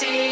see.